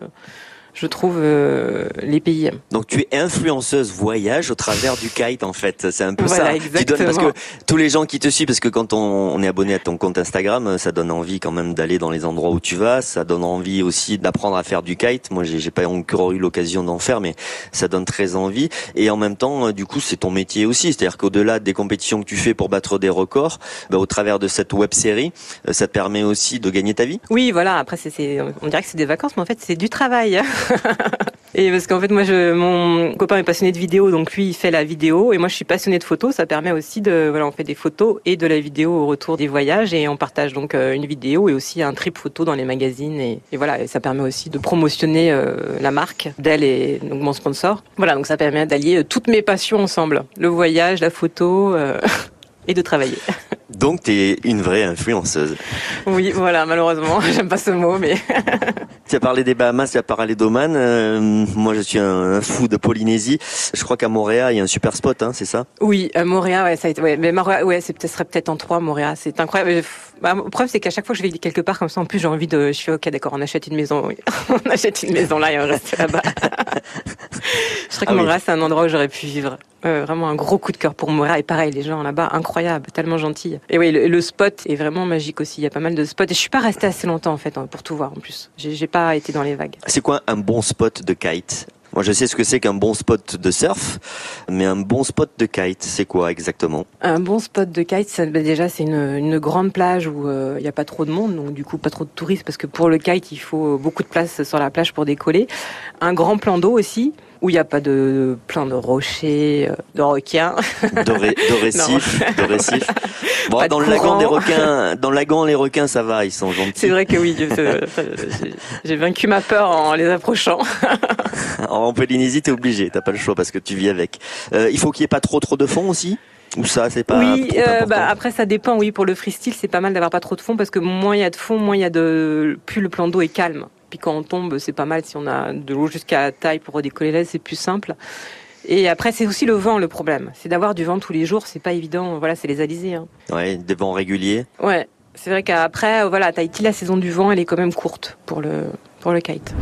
je trouve, euh, les pays. Donc tu es influenceuse voyage au travers du kite en fait, c'est un peu ça. Exactement. parce que tous les gens qui te suivent, parce que quand on, est abonné à ton compte Instagram, ça donne envie quand même d'aller dans les endroits où tu vas, ça donne envie aussi d'apprendre à faire du kite. Moi j'ai pas encore eu l'occasion d'en faire, mais ça donne très envie. Et en même temps, euh, du coup c'est ton métier aussi, c'est-à-dire qu'au-delà des compétitions que tu fais pour battre des records, bah, au travers de cette web série, euh, ça te permet aussi de gagner ta vie. Oui, voilà. Après c'est, on dirait que c'est des vacances, mais en fait c'est du travail. et parce qu'en fait, moi, je, mon copain est passionné de vidéo, donc lui, il fait la vidéo, et moi, je suis passionnée de photos. Ça permet aussi de, voilà, on fait des photos et de la vidéo au retour des voyages, et on partage donc euh, une vidéo et aussi un trip photo dans les magazines, et, voilà, et ça permet aussi de promotionner euh, la marque d'elle et donc mon sponsor. Voilà, donc ça permet d'allier euh, toutes mes passions ensemble, le voyage, la photo. et de travailler. Donc, tu es une vraie influenceuse. Oui, voilà, malheureusement, j'aime pas ce mot, mais... tu as parlé des Bahamas, tu as parlé d'Oman. Euh, moi, je suis un, fou de Polynésie. Je crois qu'à Montréal, il y a un super spot, hein, c'est ça? Oui, à Montréal, ouais, ça a été, ouais, mais Montréal, ouais, c'est peut-être serait peut-être en trois, Montréal. C'est incroyable. Bah, le problème, c'est qu'à chaque fois que je vais quelque part comme ça, en plus, j'ai envie de, je fais, ok, d'accord, on achète une maison, on achète une maison là et on reste là-bas. je vrai que Ah oui. Montréal, c'est un endroit où j'aurais pu vivre. Euh, vraiment un gros coup de cœur pour Montréal. Et pareil, les gens là-bas, incroyables, tellement gentils. Et oui, le, le spot est vraiment magique aussi. Il y a pas mal de spots. Et je suis pas restée assez longtemps, en fait, hein, pour tout voir, en plus. J'ai pas été dans les vagues. C'est quoi un bon spot de kite? Moi, je sais ce que c'est qu'un bon spot de surf, mais un bon spot de kite, c'est quoi exactement? Un bon spot de kite, ça, bah, déjà, c'est une, une grande plage où euh, il n'y a pas trop de monde, donc du coup, pas trop de touristes, parce que pour le kite, il faut beaucoup de place sur la plage pour décoller. Un grand plan d'eau aussi, où il n'y a pas de plein de rochers, euh, de requins. De, ré- de récif, de récif. Bon, Pas de dans le des requins, dans le les requins, ça va, ils sont gentils. C'est vrai que oui, j'ai- vaincu ma peur en les approchant. En Polynésie, t'es obligé, t'as pas le choix parce que tu vis avec. Euh, il faut qu'il y ait pas trop trop de fond aussi? Ou ça, c'est pas oui, euh, bah, après ça dépend. Oui, pour le freestyle, c'est pas mal d'avoir pas trop de fond parce que moins il y a de fond, moins il y a de, plus le plan d'eau est calme. Puis quand on tombe, c'est pas mal si on a de l'eau jusqu'à la taille pour redécoller là, c'est plus simple. Et après, c'est aussi le vent le problème. C'est d'avoir du vent tous les jours, c'est pas évident. Voilà, c'est les alizés. Hein. Ouais, des vents réguliers. Ouais, c'est vrai qu'après, euh, voilà, Tahiti, la saison du vent, elle est quand même courte pour le pour le kite.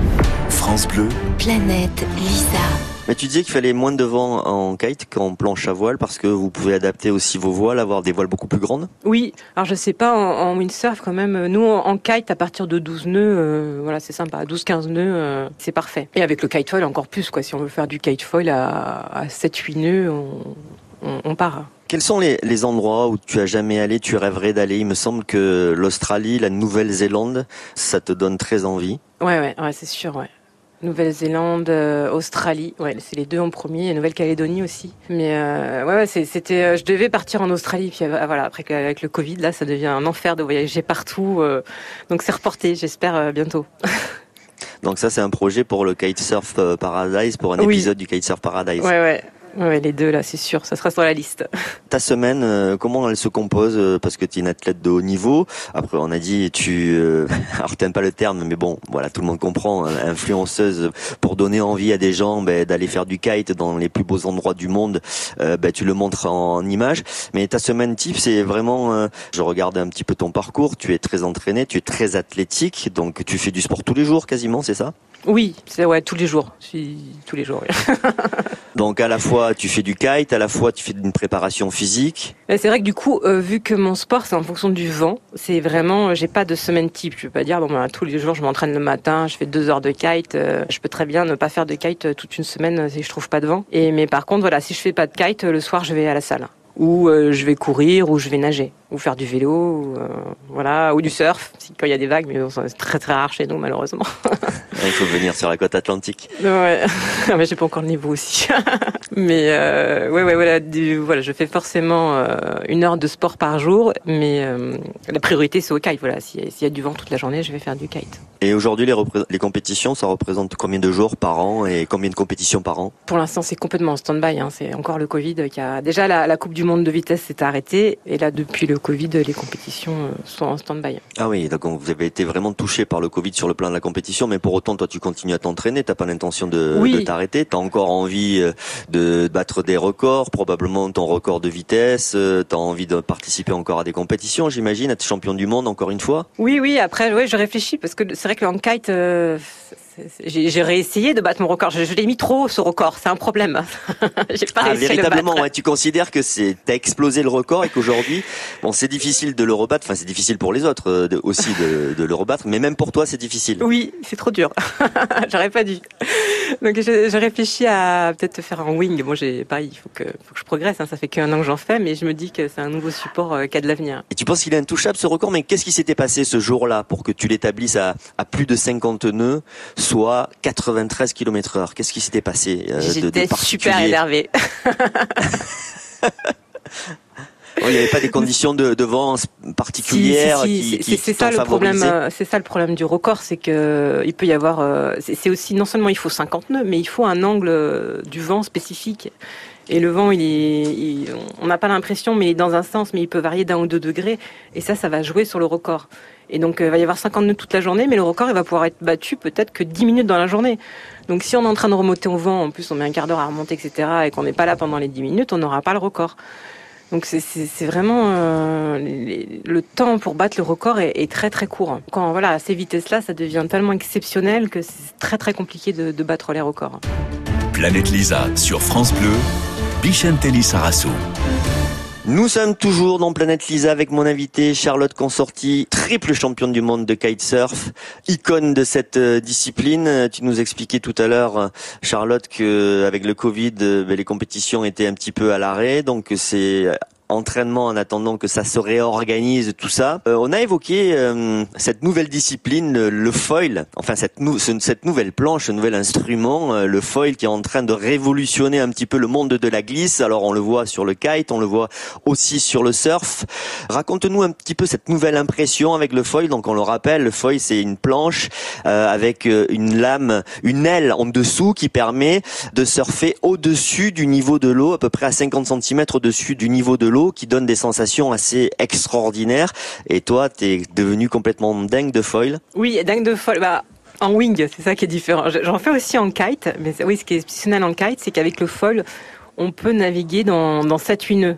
France Bleu, Planète Lisa. Mais tu disais qu'il fallait moins de vent en kite qu'en planche à voile parce que vous pouvez adapter aussi vos voiles, avoir des voiles beaucoup plus grandes. Oui, alors je sais pas, en, en windsurf quand même, nous en, kite à partir de 12 nœuds, euh, voilà c'est sympa, 12-15 nœuds, euh, c'est parfait. Et avec le kite foil encore plus, quoi. si on veut faire du kite foil à, à 7-8 nœuds, on, on, on part. Quels sont les, les endroits où tu as jamais allé, tu rêverais d'aller? Il me semble que l'Australie, la Nouvelle-Zélande, ça te donne très envie. Ouais, ouais, ouais c'est sûr, ouais. Nouvelle-Zélande, euh, Australie, ouais, c'est les deux en premier, et Nouvelle-Calédonie aussi. Mais euh, ouais, ouais c'était, euh, je devais partir en Australie, puis euh, voilà, après avec le Covid, là, ça devient un enfer de voyager partout, euh, donc c'est reporté, j'espère euh, bientôt. Donc ça, c'est un projet pour le Kitesurf Paradise, pour un Oui. épisode du Kitesurf Paradise. Ouais, ouais. Ouais, les deux là, c'est sûr, ça sera sur la liste. Ta semaine, euh, comment elle se compose euh, Parce que tu es une athlète de haut niveau. Après, on a dit, tu, euh, alors t'aimes pas le terme, mais bon, voilà, tout le monde comprend. hein, influenceuse pour donner envie à des gens ben, d'aller faire du kite dans les plus beaux endroits du monde. euh, ben, tu le montres en, image. Mais ta semaine type, c'est vraiment. euh, je regarde un petit peu ton parcours. Tu es très entraîné, tu es très athlétique, donc tu fais du sport tous les jours, quasiment, c'est ça? Oui, c'est ouais, tous les jours. Tous les jours. oui. Donc à la fois tu fais du kite, à la fois tu fais une préparation physique. Mais c'est vrai que du coup, euh, vu que mon sport c'est en fonction du vent, c'est vraiment, euh, j'ai pas de semaine type. Je peux pas dire bon bah, tous les jours je m'entraîne le matin, je fais deux heures de kite. euh, je peux très bien ne pas faire de kite euh, toute une semaine euh, si je trouve pas de vent. Et mais par contre voilà, si je fais pas de kite, euh, le soir je vais à la salle. Ou euh, je vais courir, ou je vais nager, ou faire du vélo, ou, euh, voilà, ou du surf, quand il y a des vagues, mais bon, c'est très très rare chez nous malheureusement. Il faut venir sur la côte atlantique. Ouais, mais j'ai pas encore le niveau aussi. mais euh, ouais, ouais, voilà, du, voilà, je fais forcément euh, une heure de sport par jour, mais euh, la priorité c'est au kite. Voilà, s'il y a du vent toute la journée, je vais faire du kite. Et aujourd'hui, les, les compétitions, ça représente combien de jours par an et combien de compétitions par an? Pour l'instant, c'est complètement en stand-by. Hein. C'est encore le Covid qui a déjà la, la Coupe du Monde de vitesse s'est arrêtée, et là depuis le Covid, les compétitions euh, sont en stand-by. Ah oui, donc vous avez été vraiment touché par le Covid sur le plan de la compétition, mais pour autant, toi, tu continues à t'entraîner, t'as pas l'intention de, Oui. de t'arrêter, t'as encore envie euh, de battre des records, probablement ton record de vitesse, euh, t'as envie de participer encore à des compétitions, j'imagine, être champion du monde encore une fois. Oui, oui. Après, ouais, je réfléchis parce que c'est vrai que le kite, euh, j'ai réessayé de battre mon record. Je, je l'ai mis trop ce record, c'est un problème. j'ai pas Ah, réussi à le véritablement, ouais, tu considères que c'est t'as explosé le record et qu'aujourd'hui, bon, c'est difficile de le rebattre. Enfin, c'est difficile pour les autres euh, de- aussi de, de le rebattre, mais même pour toi, c'est difficile. Oui, c'est trop dur. J'aurais pas dû. Donc je, je réfléchis à peut-être faire un wing. Moi, j'ai pareil, il faut que, faut que je progresse. hein. Ça fait qu'un an que j'en fais, mais je me dis que c'est un nouveau support euh, qui a de l'avenir. Et tu penses qu'il est intouchable ce record, mais qu'est-ce qui s'était passé ce jour-là pour que tu l'établisses à, à plus de 50 nœuds, soit 93 km heure Qu'est-ce qui s'était passé euh, de, de J'étais super énervée. Oh, Il n'y avait pas des conditions de, de vent particulières Si, si, qui, si, qui, c'est- ça le problème. favorisé euh, C'est ça le problème du record, c'est que il peut y avoir. euh, C'est aussi non seulement il faut 50 nœuds, mais il faut un angle euh, du vent spécifique. Et le vent, il est, il- on n'a pas l'impression, mais il est dans un sens, mais il peut varier d'un ou deux degrés. Et ça, ça va jouer sur le record. Et donc, euh, il va y avoir 50 nœuds toute la journée, mais le record, il va pouvoir être battu peut-être que 10 minutes dans la journée. Donc, si on est en train de remonter au vent, en plus, on met un quart d'heure à remonter, etc., et qu'on n'est pas là pendant les 10 minutes, on n'aura pas le record. Donc c'est- vraiment euh, le temps pour battre le record est, très très court. Quand voilà à ces vitesses-là, ça devient tellement exceptionnel que c'est très très compliqué de, de battre les records. Planète Lisa sur France Bleu, Bichentelli Sarasso. Nous sommes toujours dans Planète Lisa avec mon invité Charlotte Consorti, triple championne du monde de kitesurf, icône de cette euh, discipline. Tu nous expliquais tout à l'heure, Charlotte, que avec le Covid, euh, ben, les compétitions étaient un petit peu à l'arrêt, donc c'est entraînement en attendant que ça se réorganise, tout ça. Euh, on a évoqué euh, cette nouvelle discipline, le, foil, enfin cette, nouvelle planche, ce nouvel instrument, euh, le foil qui est en train de révolutionner un petit peu le monde de la glisse. Alors on le voit sur le kite, on le voit aussi sur le surf. Raconte-nous un petit peu cette nouvelle impression avec le foil. Donc on le rappelle, le foil c'est une planche avec une lame, une aile en dessous qui permet de surfer au-dessus du niveau de l'eau, à peu près à 50 cm au-dessus du niveau de l'eau qui donne des sensations assez extraordinaires. Et toi, tu es devenu complètement dingue de foil Oui, dingue de foil. Bah, en wing, c'est ça qui est différent. J'en fais aussi en kite, mais oui, ce qui est exceptionnel en kite, c'est qu'avec le foil, on peut naviguer dans, dans 7-8 nœuds.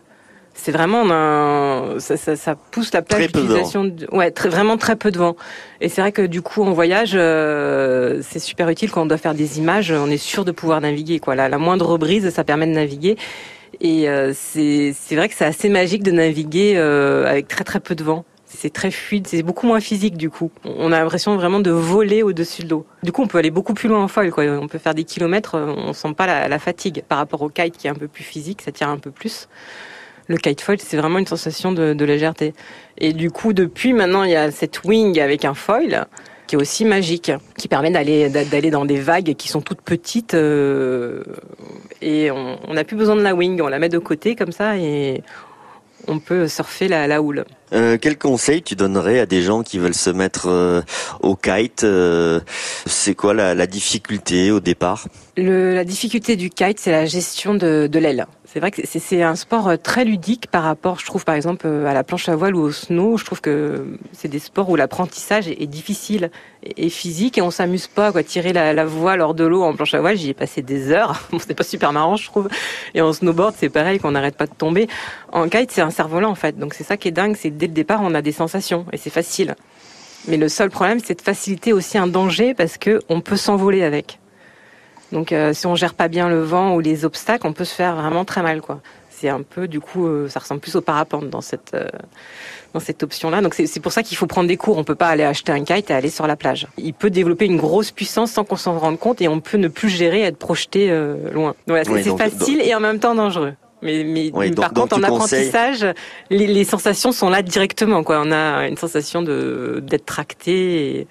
C'est vraiment ça, ça, pousse la plage d'utilisation. Ouais, très, vraiment très peu de vent. Et c'est vrai que du coup en voyage, euh, c'est super utile quand on doit faire des images. On est sûr de pouvoir naviguer. Quoi. La, la moindre brise, ça permet de naviguer. Et euh, c'est vrai que c'est assez magique de naviguer euh, avec très très peu de vent. C'est très fluide, c'est beaucoup moins physique du coup. On a l'impression vraiment de voler au-dessus de l'eau. Du coup, on peut aller beaucoup plus loin en foil. Quoi. On peut faire des kilomètres, euh, on sent pas la, la, fatigue par rapport au kite qui est un peu plus physique, ça tire un peu plus. Le kite foil, c'est vraiment une sensation de, de légèreté. Et du coup, depuis maintenant, il y a cette wing avec un foil qui est aussi magique, qui permet d'aller d'aller dans des vagues qui sont toutes petites euh, et on n'a plus besoin de la wing, on la met de côté comme ça et on peut surfer la, la houle. Euh, quel conseil tu donnerais à des gens qui veulent se mettre euh, au kite euh, C'est quoi la, la, difficulté au départ? Le, La difficulté du kite, c'est la gestion de, de l'aile. C'est vrai que c'est un sport euh, très ludique par rapport, je trouve, par exemple, euh, à la planche à voile ou au snow. Je trouve que c'est des sports où l'apprentissage est, difficile et, physique et on s'amuse pas. Quoi. Tirer la, voile hors de l'eau en planche à voile, j'y ai passé des heures. Bon, c'est pas super marrant, je trouve. Et en snowboard, c'est pareil, qu'on n'arrête pas de tomber. En kite, c'est un cerf-volant, en fait. Donc c'est ça qui est dingue, c'est dès le départ, on a des sensations et c'est facile. Mais le seul problème, c'est de faciliter aussi un danger parce que on peut s'envoler avec. Donc euh, si on gère pas bien le vent ou les obstacles, on peut se faire vraiment très mal, quoi. C'est un peu, du coup, euh, ça ressemble plus au parapente dans cette euh, dans cette option-là. Donc c'est pour ça qu'il faut prendre des cours. On peut pas aller acheter un kite et aller sur la plage. Il peut développer une grosse puissance sans qu'on s'en rende compte et on peut ne plus gérer, être projeté loin. Voilà, c'est facile et en même temps dangereux. Mais, mais par contre, en apprentissage, les, les, sensations sont là directement. Quoi. On a une sensation de d'être tracté. Et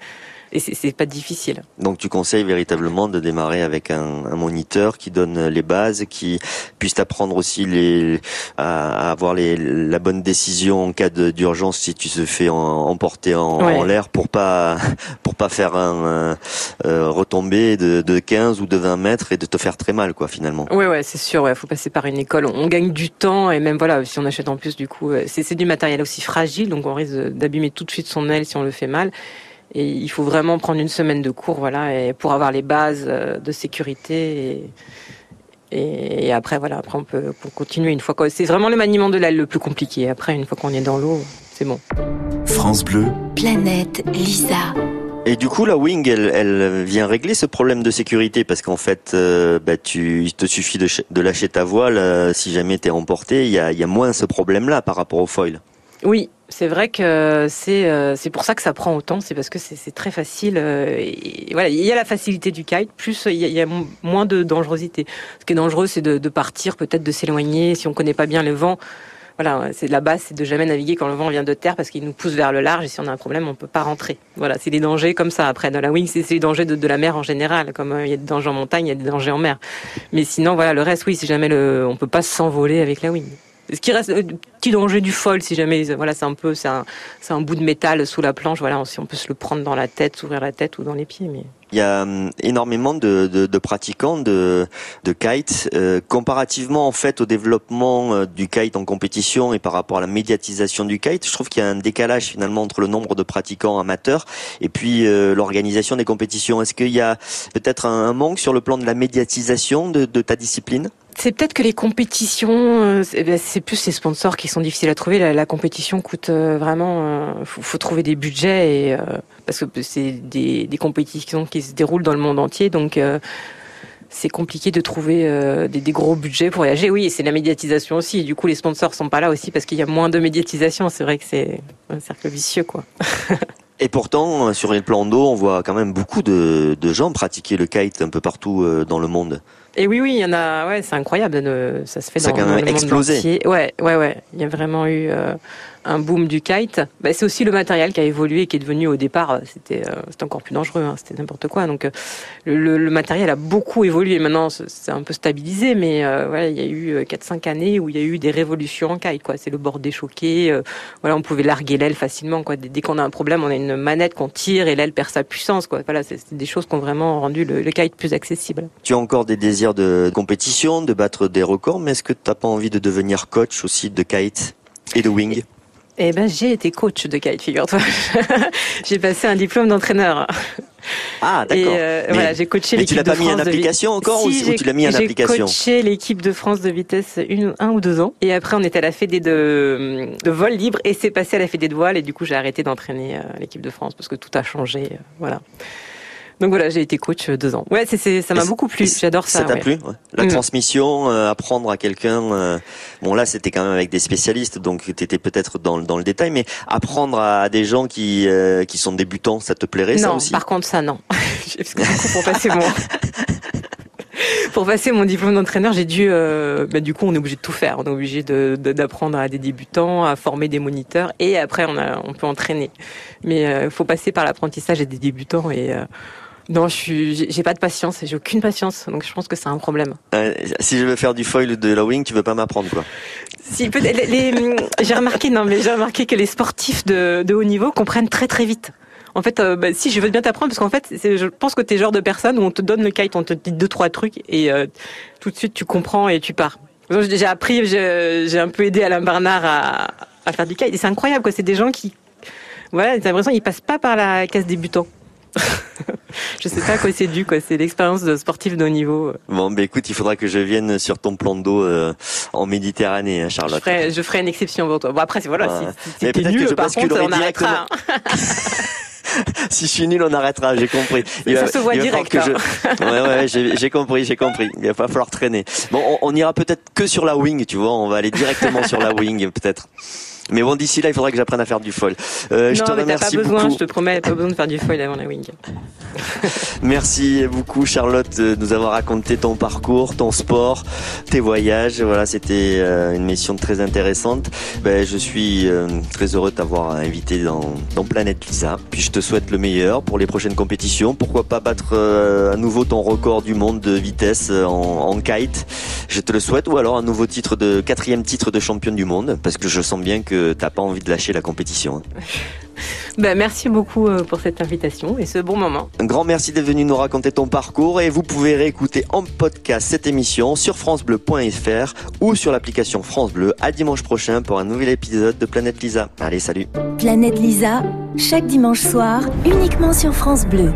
et c'est pas difficile. Donc tu conseilles véritablement de démarrer avec un, un, moniteur qui donne les bases, qui puisse apprendre aussi les, à, avoir les, la bonne décision en cas d'urgence si tu te fais emporter en, en l'air pour pas pour pas faire un euh, retomber de, de 15 ou de 20 mètres et de te faire très mal quoi finalement. Ouais ouais c'est sûr ouais faut passer par une école on, gagne du temps et même voilà si on achète en plus du coup c'est du matériel aussi fragile donc on risque d'abîmer tout de suite son aile si on le fait mal. Et il faut vraiment prendre une semaine de cours, voilà, et pour avoir les bases euh, de sécurité. Et, et après, voilà, après on peut continuer une fois. C'est vraiment le maniement de l'aile le plus compliqué. Après, une fois qu'on est dans l'eau, c'est bon. France Bleu. Planète Lisa. Et du coup, la Wing, elle, elle, vient régler ce problème de sécurité parce qu'en fait, euh, bah, tu, il te suffit de, de lâcher ta voile euh, si jamais t'es emporté. Il y a, y a moins ce problème-là par rapport au foil. Oui, c'est vrai que c'est euh, c'est pour ça que ça prend autant, c'est parce que c'est très facile. Euh, voilà, il y a la facilité du kite, plus il y a, moins de dangerosité. Ce qui est dangereux, c'est de, partir, peut-être de s'éloigner si on connaît pas bien le vent. Voilà, c'est la base, c'est de jamais naviguer quand le vent vient de terre parce qu'il nous pousse vers le large et si on a un problème, on peut pas rentrer. Voilà, c'est les dangers comme ça. Après, dans la wing, c'est les dangers de, la mer en général. Comme euh, il y a des dangers en montagne, il y a des dangers en mer. Mais sinon, voilà, le reste, oui, si jamais on peut pas s'envoler avec la wing ce qui reste euh, petit danger du foil si jamais voilà c'est un peu c'est un, un bout de métal sous la planche voilà si on peut se le prendre dans la tête s'ouvrir la tête ou dans les pieds il y a hum, énormément de, pratiquants de, kite. Euh, comparativement en fait au développement euh, du kite en compétition et par rapport à la médiatisation du kite, je trouve qu'il y a un décalage finalement entre le nombre de pratiquants amateurs et puis l'organisation des compétitions. Est-ce qu'il y a peut-être un, manque sur le plan de la médiatisation de ta discipline? C'est peut-être que les compétitions, euh, ben, c'est plus les sponsors qui sont difficiles à trouver. La, compétition coûte euh, vraiment, il euh, faut, trouver des budgets et parce que c'est des, compétitions qui se déroulent dans le monde entier, donc c'est compliqué de trouver des, gros budgets pour voyager. Oui, c'est la médiatisation aussi. Du coup, les sponsors sont pas là aussi parce qu'il y a moins de médiatisation. C'est vrai que c'est un cercle vicieux, quoi. Et pourtant, sur les plans d'eau, on voit quand même beaucoup de, de, gens pratiquer le kite un peu partout dans le monde. Et oui, oui, il y en a. Ouais, c'est incroyable. Ça se fait ça dans, a quand même le explosé. monde entier. Ouais, ouais, ouais. Il y a vraiment eu euh, un boom du kite. Bah, c'est aussi le matériel qui a évolué, qui est devenu au départ, c'était euh, c'était encore plus dangereux. Hein, c'était n'importe quoi. Donc euh, le, matériel a beaucoup évolué. Maintenant, c'est un peu stabilisé, mais euh, voilà, il y a eu 4-5 années où il y a eu des révolutions en kite. C'est le bord déchoqué. Euh, voilà, on pouvait larguer l'aile facilement. Dès, qu'on a un problème, on a une manette qu'on tire et l'aile perd sa puissance. Voilà, c'est des choses qui ont vraiment rendu le, le kite plus accessible. Tu as encore des désirs de compétition, de battre des records, mais est-ce que tu n'as pas envie de devenir coach aussi de kite et de wing? Eh ben, j'ai été coach de kite, figure-toi. j'ai passé un diplôme d'entraîneur. Ah, d'accord. Et euh, voilà, j'ai coaché Mais tu l'équipe l'as de pas mis en France de application encore Si, ou tu l'as mis en application J'ai coaché l'équipe de France de vitesse une, un ou deux ans. Et après, on était à la fédé de, de vol libre et c'est passé à la fédé de voile. Et du coup, j'ai arrêté d'entraîner euh, l'équipe de France parce que tout a changé. euh, voilà. Donc voilà, j'ai été coach euh, deux ans. Ouais, c'est, ça m'a beaucoup plu. J'adore ça. Ça t'a ouais. plu ouais. La Mm. transmission, euh, apprendre à quelqu'un. euh, bon là, c'était quand même avec des spécialistes, donc tu étais peut-être dans, dans le détail, mais apprendre à, des gens qui euh, qui sont débutants, ça te plairait ça non, aussi? par contre, ça, non. Parce que du coup, pour passer mon... Pour passer mon diplôme d'entraîneur, j'ai dû, euh, bah, du coup, on est obligé de tout faire. On est obligé de- de- d'apprendre à des débutants, à former des moniteurs, et après, on, a, on peut entraîner. Mais il faut passer par l'apprentissage des débutants. Et euh, non, je suis, j'ai pas de patience. J'ai aucune patience. Donc, je pense que c'est un problème. Euh, Si je veux faire du foil de la wing, tu veux pas m'apprendre quoi Si, j'ai remarqué, non, mais j'ai remarqué que les sportifs de, de haut niveau comprennent très très vite. En fait, euh, bah, si je veux bien t'apprendre, parce qu'en fait, je pense que t'es le genre de personne où on te donne le kite, on te dit deux trois trucs et euh, tout de suite tu comprends et tu pars. J'ai appris, j'ai un peu aidé Alain Bernard à, à faire du kite et c'est incroyable quoi. C'est des gens qui, voilà, t'as l'impression qu'ils passent pas par la case débutant. je sais pas à quoi c'est dû quoi. C'est l'expérience de sportif de haut niveau. Bon, ben écoute, il faudra que je vienne sur ton plan d'eau euh, en Méditerranée, hein, Je Charlotte. ferai, je ferai une exception pour toi. Bon après, c'est voilà, Ouais. si, si, si t'es nul, que je par contre, on arrêtera. Si je suis nul, on arrêtera, j'ai compris. Il Ça va- se voit il direct, que je- Ouais, ouais, j'ai j'ai compris, j'ai compris. Il va pas falloir traîner. Bon, on, on ira peut-être que sur la wing, tu vois. On va aller directement sur la wing, peut-être. Mais bon, d'ici là, il faudra que j'apprenne à faire du foil. Euh, je non, te mais remercie pas besoin, beaucoup. je te promets, pas besoin de faire du foil avant la wing. Merci beaucoup, Charlotte, de nous avoir raconté ton parcours, ton sport, tes voyages. Voilà, c'était euh, une mission très intéressante. Ben, je suis euh, très heureux de t'avoir invité dans, dans Planète Lisa. Puis je te souhaite le meilleur pour les prochaines compétitions. Pourquoi pas battre à nouveau ton record du monde de vitesse en, en kite Je te le souhaite. Ou alors un nouveau titre de quatrième titre de championne du monde, parce que je sens bien que t'as pas envie de lâcher la compétition. hein. Bah, merci beaucoup euh, pour cette invitation et ce bon moment. Un grand merci d'être venu nous raconter ton parcours et vous pouvez réécouter en podcast cette émission sur francebleu.fr ou sur l'application France Bleu. À dimanche prochain pour un nouvel épisode de Planète Lisa. Allez, salut Planète Lisa, chaque dimanche soir, uniquement sur France Bleu.